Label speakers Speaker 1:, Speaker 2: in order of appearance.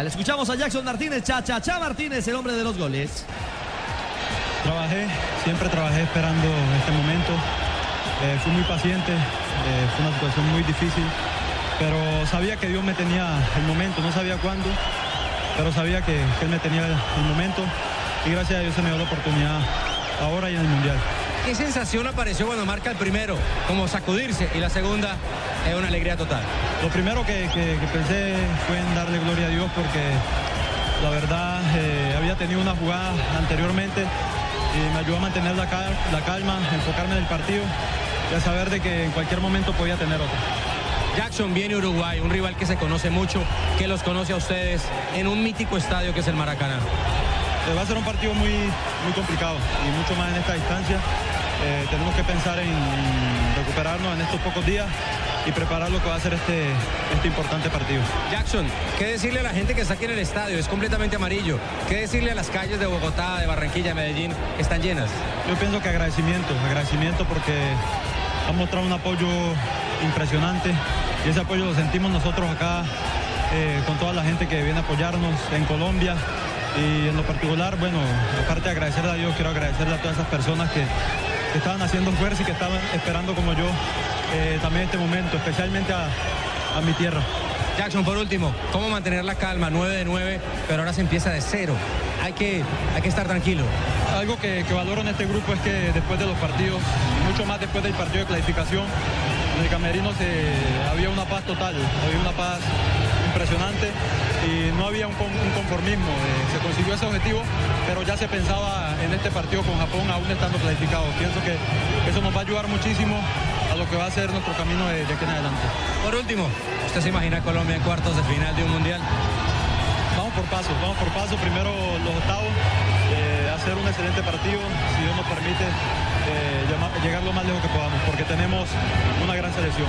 Speaker 1: Le escuchamos a Jackson Martínez, Cha Cha Cha Martínez, el hombre de los goles.
Speaker 2: Trabajé, siempre trabajé esperando este momento. Eh, fui muy paciente, eh, fue una situación muy difícil, pero sabía que Dios me tenía el momento, no sabía cuándo, pero sabía que, que Él me tenía el momento y gracias a Dios se me dio la oportunidad ahora y en el Mundial.
Speaker 1: ¿Qué sensación apareció cuando marca el primero? Como sacudirse y la segunda es una alegría total.
Speaker 2: Lo primero que, que- que pensé fue en darle gloria a Dios porque la verdad eh, había tenido una jugada anteriormente y me ayudó a mantener la, cal- la calma, enfocarme en el partido y a saber de que en cualquier momento podía tener otra.
Speaker 1: Jackson viene Uruguay, un rival que se conoce mucho, que los conoce a ustedes en un mítico estadio que es el Maracaná.
Speaker 2: Eh, va a ser un partido muy, muy complicado y mucho más en esta distancia. Eh, tenemos que pensar en, en recuperarnos en estos pocos días y preparar lo que va a ser este, este importante partido.
Speaker 1: Jackson, ¿qué decirle a la gente que está aquí en el estadio? Es completamente amarillo. ¿Qué decirle a las calles de Bogotá, de Barranquilla, de Medellín, que están llenas?
Speaker 2: Yo pienso que agradecimiento, agradecimiento porque han mostrado un apoyo impresionante y ese apoyo lo sentimos nosotros acá eh, con toda la gente que viene a apoyarnos en Colombia y en lo particular, bueno, aparte de agradecerle a Dios, quiero agradecerle a todas esas personas que, que estaban haciendo fuerza y que estaban esperando como yo eh, también este momento, especialmente a, a mi tierra.
Speaker 1: Jackson, por último, ¿cómo mantener la calma? 9 de 9, pero ahora se empieza de cero. Hay que, hay que estar tranquilo.
Speaker 2: Algo que, que valoro en este grupo es que después de los partidos, mucho más después del partido de clasificación, en el camerino se, había una paz total, había una paz impresionante y no había un, con- un conformismo. eh, se consiguió ese objetivo, pero ya se pensaba en este partido con Japón aún estando clasificado. Pienso que eso nos va a ayudar muchísimo a lo que va a ser nuestro camino de, de aquí en adelante.
Speaker 1: Por último, ¿usted se imagina a Colombia en cuartos de final de un mundial?
Speaker 2: Vamos por paso, vamos por paso. Primero los octavos, eh, hacer un excelente partido, si Dios nos permite, eh, llegar lo más lejos que podamos, porque tenemos una gran selección.